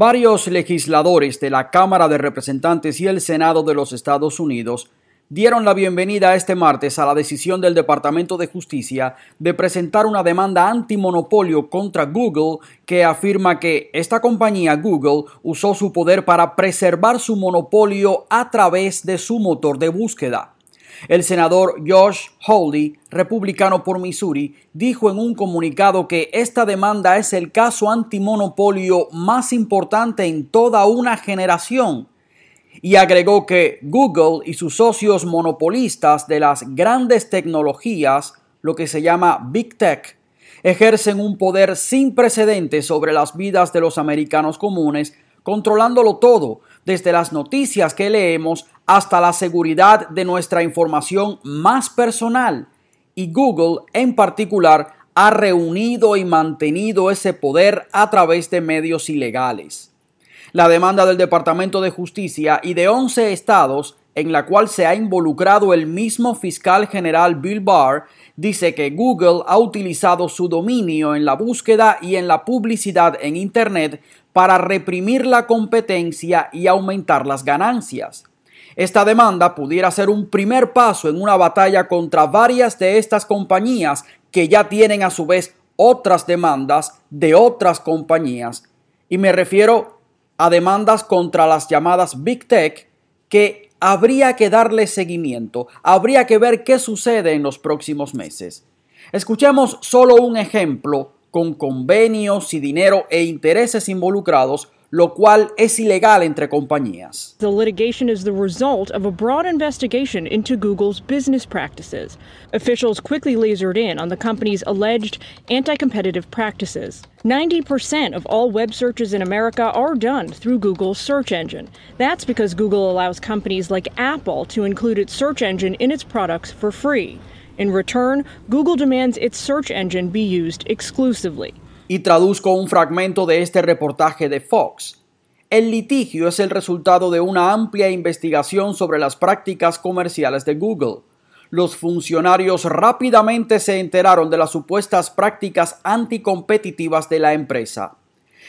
Varios legisladores de la Cámara de Representantes y el Senado de los Estados Unidos dieron la bienvenida este martes a la decisión del Departamento de Justicia de presentar una demanda antimonopolio contra Google que afirma que esta compañía Google usó su poder para preservar su monopolio a través de su motor de búsqueda. El senador Josh Hawley, republicano por Missouri, dijo en un comunicado que esta demanda es el caso antimonopolio más importante en toda una generación y agregó que Google y sus socios monopolistas de las grandes tecnologías, lo que se llama Big Tech, ejercen un poder sin precedentes sobre las vidas de los americanos comunes, controlándolo todo, desde las noticias que leemos hasta la seguridad de nuestra información más personal. Y Google en particular ha reunido y mantenido ese poder a través de medios ilegales. La demanda del Departamento de Justicia y de 11 estados, en la cual se ha involucrado el mismo fiscal general Bill Barr, dice que Google ha utilizado su dominio en la búsqueda y en la publicidad en Internet para reprimir la competencia y aumentar las ganancias. Esta demanda pudiera ser un primer paso en una batalla contra varias de estas compañías que ya tienen a su vez otras demandas de otras compañías. Y me refiero a demandas contra las llamadas Big Tech que habría que darle seguimiento, habría que ver qué sucede en los próximos meses. Escuchemos solo un ejemplo con convenios y dinero e intereses involucrados lo cual es ilegal entre compañías. The litigation is the result of a broad investigation into Google's business practices. Officials quickly lasered in on the company's alleged anti competitive practices. 90% of all web searches in America are done through Google's search engine. That's because Google allows companies like Apple to include its search engine in its products for free. In return, Google demands its search engine be used exclusively. y traduzco un fragmento de este reportaje de Fox. El litigio es el resultado de una amplia investigación sobre las prácticas comerciales de Google. Los funcionarios rápidamente se enteraron de las supuestas prácticas anticompetitivas de la empresa.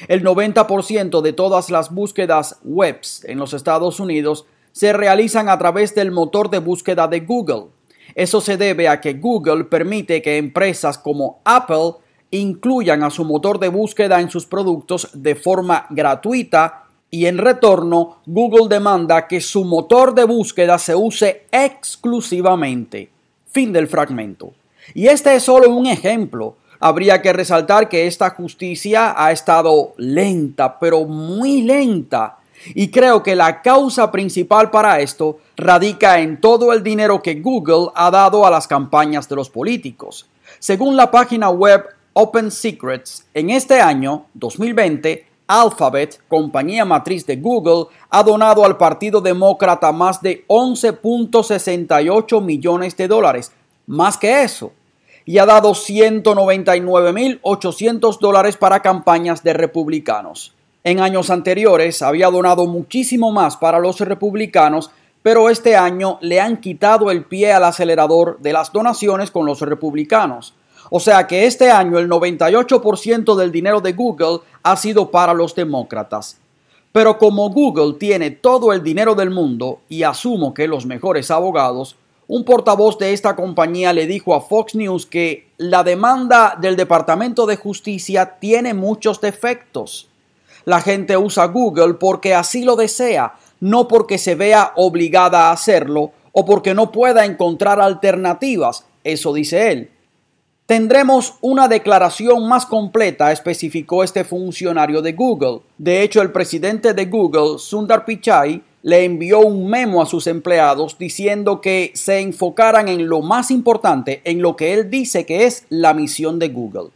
El 90% de todas las búsquedas webs en los Estados Unidos se realizan a través del motor de búsqueda de Google. Eso se debe a que Google permite que empresas como Apple incluyan a su motor de búsqueda en sus productos de forma gratuita y en retorno Google demanda que su motor de búsqueda se use exclusivamente. Fin del fragmento. Y este es solo un ejemplo. Habría que resaltar que esta justicia ha estado lenta, pero muy lenta. Y creo que la causa principal para esto radica en todo el dinero que Google ha dado a las campañas de los políticos. Según la página web Open Secrets, en este año 2020, Alphabet, compañía matriz de Google, ha donado al Partido Demócrata más de 11.68 millones de dólares, más que eso, y ha dado 199.800 dólares para campañas de republicanos. En años anteriores había donado muchísimo más para los republicanos, pero este año le han quitado el pie al acelerador de las donaciones con los republicanos. O sea que este año el 98% del dinero de Google ha sido para los demócratas. Pero como Google tiene todo el dinero del mundo y asumo que los mejores abogados, un portavoz de esta compañía le dijo a Fox News que la demanda del Departamento de Justicia tiene muchos defectos. La gente usa Google porque así lo desea, no porque se vea obligada a hacerlo o porque no pueda encontrar alternativas, eso dice él. Tendremos una declaración más completa, especificó este funcionario de Google. De hecho, el presidente de Google, Sundar Pichai, le envió un memo a sus empleados diciendo que se enfocaran en lo más importante, en lo que él dice que es la misión de Google.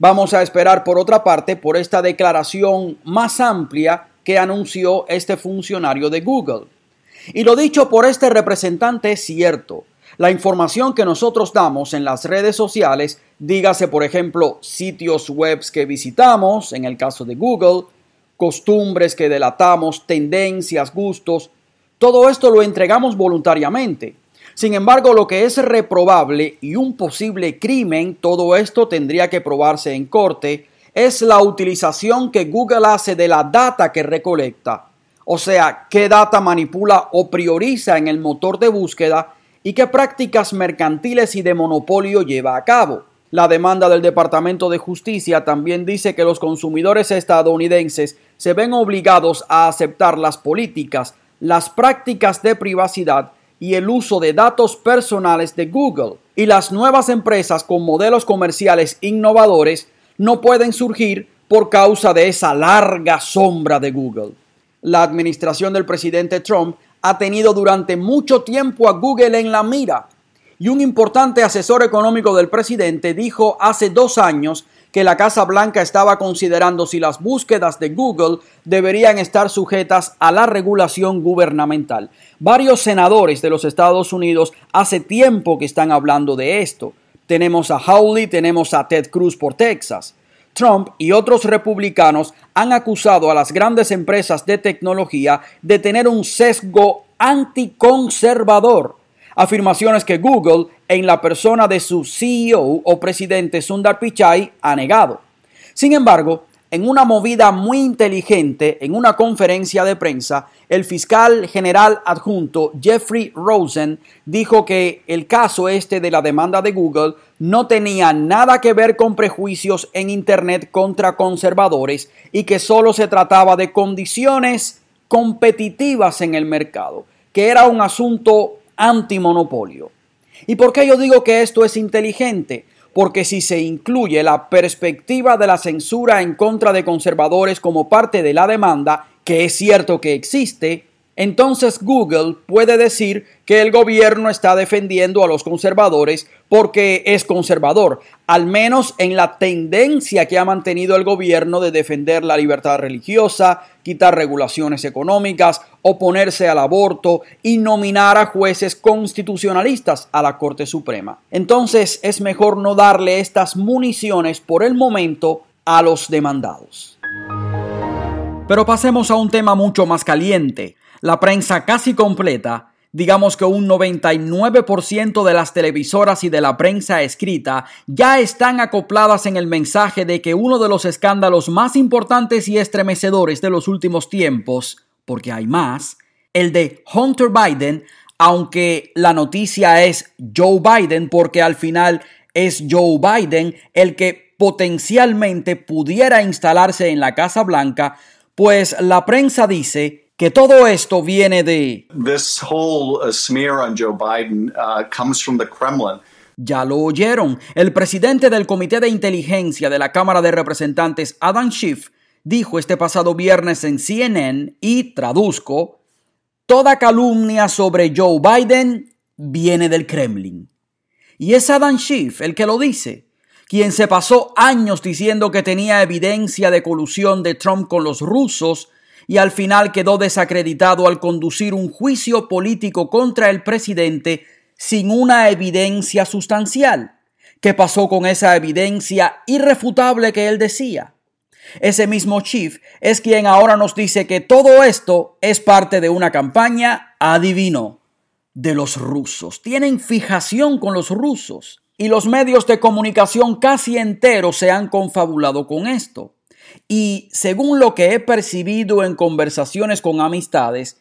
Vamos a esperar por otra parte por esta declaración más amplia que anunció este funcionario de Google. Y lo dicho por este representante es cierto. La información que nosotros damos en las redes sociales, dígase por ejemplo sitios web que visitamos, en el caso de Google, costumbres que delatamos, tendencias, gustos, todo esto lo entregamos voluntariamente. Sin embargo, lo que es reprobable y un posible crimen, todo esto tendría que probarse en corte es la utilización que Google hace de la data que recolecta. O sea, qué data manipula o prioriza en el motor de búsqueda y qué prácticas mercantiles y de monopolio lleva a cabo. La demanda del Departamento de Justicia también dice que los consumidores estadounidenses se ven obligados a aceptar las políticas, las prácticas de privacidad y el uso de datos personales de Google. Y las nuevas empresas con modelos comerciales innovadores no pueden surgir por causa de esa larga sombra de Google. La administración del presidente Trump ha tenido durante mucho tiempo a Google en la mira y un importante asesor económico del presidente dijo hace dos años que la Casa Blanca estaba considerando si las búsquedas de Google deberían estar sujetas a la regulación gubernamental. Varios senadores de los Estados Unidos hace tiempo que están hablando de esto. Tenemos a Howley, tenemos a Ted Cruz por Texas. Trump y otros republicanos han acusado a las grandes empresas de tecnología de tener un sesgo anticonservador afirmaciones que Google, en la persona de su CEO o presidente Sundar Pichai, ha negado. Sin embargo, en una movida muy inteligente, en una conferencia de prensa, el fiscal general adjunto Jeffrey Rosen dijo que el caso este de la demanda de Google no tenía nada que ver con prejuicios en Internet contra conservadores y que solo se trataba de condiciones competitivas en el mercado, que era un asunto antimonopolio. ¿Y por qué yo digo que esto es inteligente? Porque si se incluye la perspectiva de la censura en contra de conservadores como parte de la demanda, que es cierto que existe, entonces Google puede decir que el gobierno está defendiendo a los conservadores porque es conservador, al menos en la tendencia que ha mantenido el gobierno de defender la libertad religiosa, quitar regulaciones económicas, oponerse al aborto y nominar a jueces constitucionalistas a la Corte Suprema. Entonces es mejor no darle estas municiones por el momento a los demandados. Pero pasemos a un tema mucho más caliente la prensa casi completa, digamos que un 99% de las televisoras y de la prensa escrita ya están acopladas en el mensaje de que uno de los escándalos más importantes y estremecedores de los últimos tiempos, porque hay más, el de Hunter Biden, aunque la noticia es Joe Biden, porque al final es Joe Biden el que potencialmente pudiera instalarse en la Casa Blanca, pues la prensa dice que todo esto viene de This whole uh, smear on Joe Biden uh, comes from the Kremlin. Ya lo oyeron. El presidente del Comité de Inteligencia de la Cámara de Representantes, Adam Schiff, dijo este pasado viernes en CNN y traduzco, toda calumnia sobre Joe Biden viene del Kremlin. Y es Adam Schiff el que lo dice, quien se pasó años diciendo que tenía evidencia de colusión de Trump con los rusos y al final quedó desacreditado al conducir un juicio político contra el presidente sin una evidencia sustancial. ¿Qué pasó con esa evidencia irrefutable que él decía? Ese mismo chief es quien ahora nos dice que todo esto es parte de una campaña, adivino, de los rusos. Tienen fijación con los rusos y los medios de comunicación casi enteros se han confabulado con esto. Y según lo que he percibido en conversaciones con amistades,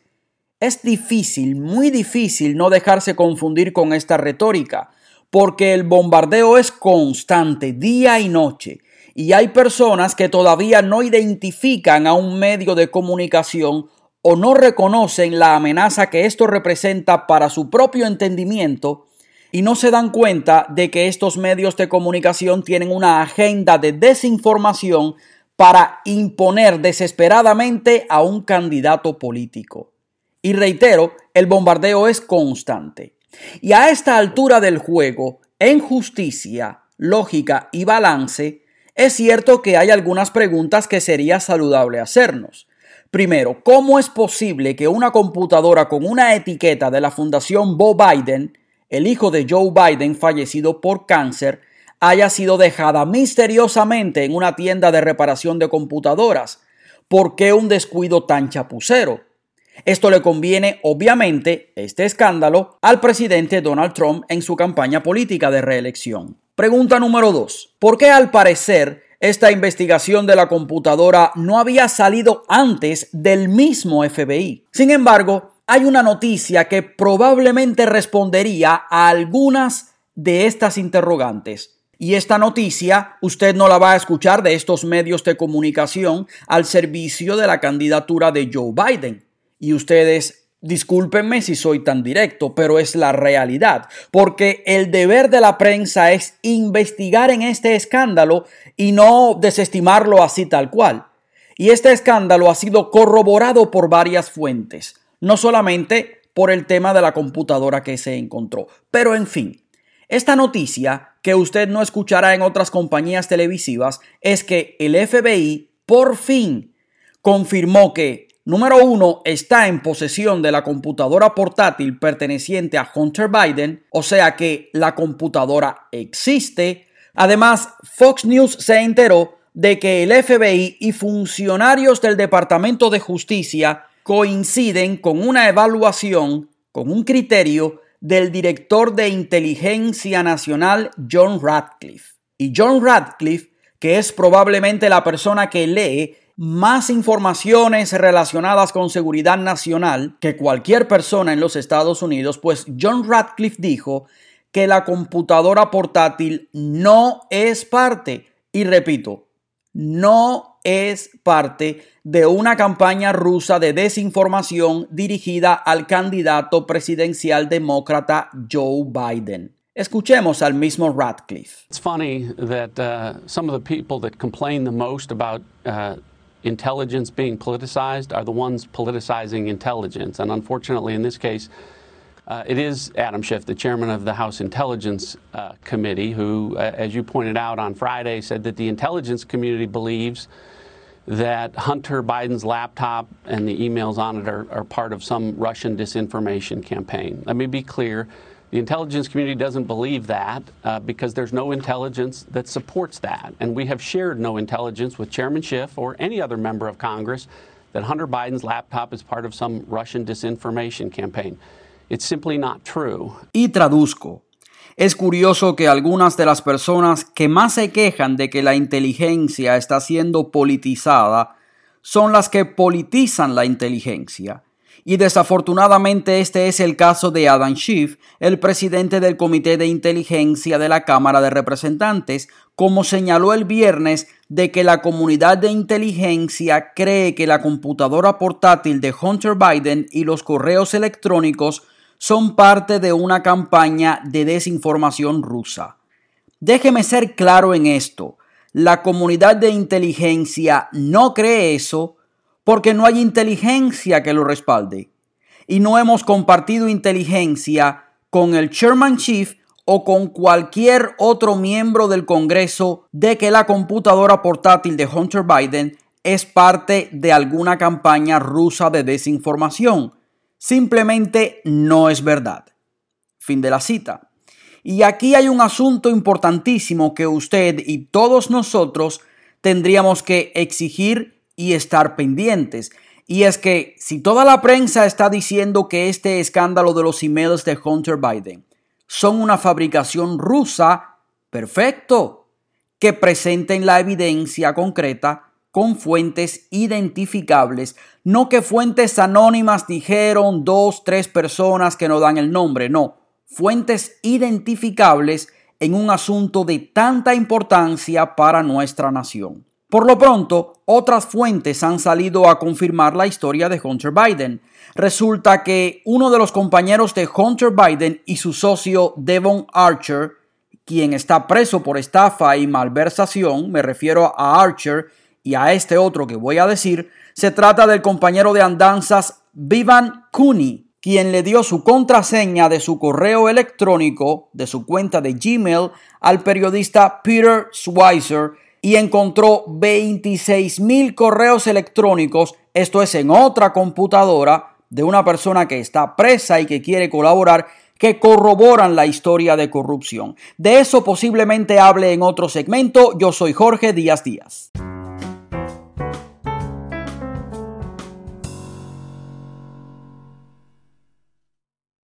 es difícil, muy difícil no dejarse confundir con esta retórica, porque el bombardeo es constante, día y noche, y hay personas que todavía no identifican a un medio de comunicación o no reconocen la amenaza que esto representa para su propio entendimiento y no se dan cuenta de que estos medios de comunicación tienen una agenda de desinformación para imponer desesperadamente a un candidato político. Y reitero, el bombardeo es constante. Y a esta altura del juego, en justicia, lógica y balance, es cierto que hay algunas preguntas que sería saludable hacernos. Primero, ¿cómo es posible que una computadora con una etiqueta de la Fundación Bo Biden, el hijo de Joe Biden fallecido por cáncer, haya sido dejada misteriosamente en una tienda de reparación de computadoras. ¿Por qué un descuido tan chapucero? Esto le conviene, obviamente, este escándalo, al presidente Donald Trump en su campaña política de reelección. Pregunta número 2. ¿Por qué al parecer esta investigación de la computadora no había salido antes del mismo FBI. Sin embargo, hay una noticia que probablemente respondería a algunas de estas interrogantes. Y esta noticia usted no la va a escuchar de estos medios de comunicación al servicio de la candidatura de Joe Biden. Y ustedes Discúlpenme si soy tan directo, pero es la realidad, porque el deber de la prensa es investigar en este escándalo y no desestimarlo así tal cual. Y este escándalo ha sido corroborado por varias fuentes, no solamente por el tema de la computadora que se encontró, pero en fin. Esta noticia, que usted no escuchará en otras compañías televisivas, es que el FBI por fin confirmó que Número uno, está en posesión de la computadora portátil perteneciente a Hunter Biden, o sea que la computadora existe. Además, Fox News se enteró de que el FBI y funcionarios del Departamento de Justicia coinciden con una evaluación, con un criterio del director de inteligencia nacional John Radcliffe. Y John Radcliffe, que es probablemente la persona que lee más informaciones relacionadas con seguridad nacional que cualquier persona en los Estados Unidos, pues John Radcliffe dijo que la computadora portátil no es parte, y repito, no es parte de una campaña rusa de desinformación dirigida al candidato presidencial demócrata Joe Biden. Escuchemos al mismo Radcliffe. It's funny that uh, some of the people that complain the most about uh, intelligence being politicized are the ones politicizing intelligence. And unfortunately, in this case, uh, it is Adam Schiff, the chairman of the House Intelligence uh, Committee, who, uh, as you pointed out on Friday, said that the intelligence community believes that Hunter Biden's laptop and the emails on it are, are part of some Russian disinformation campaign. Let me be clear. The intelligence community doesn't believe that uh, because there's no intelligence that supports that. And we have shared no intelligence with Chairman Schiff or any other member of Congress that Hunter Biden's laptop is part of some Russian disinformation campaign. It's simply not true. Y traduzco. Es curioso que algunas de las personas que más se quejan de que la inteligencia está siendo politizada son las que politizan la inteligencia. Y desafortunadamente este es el caso de Adam Schiff, el presidente del Comité de Inteligencia de la Cámara de Representantes, como señaló el viernes de que la comunidad de inteligencia cree que la computadora portátil de Hunter Biden y los correos electrónicos son parte de una campaña de desinformación rusa. Déjeme ser claro en esto. La comunidad de inteligencia no cree eso porque no hay inteligencia que lo respalde. Y no hemos compartido inteligencia con el Chairman Chief o con cualquier otro miembro del Congreso de que la computadora portátil de Hunter Biden es parte de alguna campaña rusa de desinformación. Simplemente no es verdad. Fin de la cita. Y aquí hay un asunto importantísimo que usted y todos nosotros tendríamos que exigir y estar pendientes. Y es que si toda la prensa está diciendo que este escándalo de los emails de Hunter Biden son una fabricación rusa, perfecto. Que presenten la evidencia concreta con fuentes identificables, no que fuentes anónimas dijeron dos, tres personas que no dan el nombre, no, fuentes identificables en un asunto de tanta importancia para nuestra nación. Por lo pronto, otras fuentes han salido a confirmar la historia de Hunter Biden. Resulta que uno de los compañeros de Hunter Biden y su socio Devon Archer, quien está preso por estafa y malversación, me refiero a Archer y a este otro que voy a decir, se trata del compañero de andanzas Vivan Cooney, quien le dio su contraseña de su correo electrónico, de su cuenta de Gmail, al periodista Peter Schweizer, y encontró 26 mil correos electrónicos, esto es en otra computadora de una persona que está presa y que quiere colaborar, que corroboran la historia de corrupción. De eso posiblemente hable en otro segmento. Yo soy Jorge Díaz Díaz.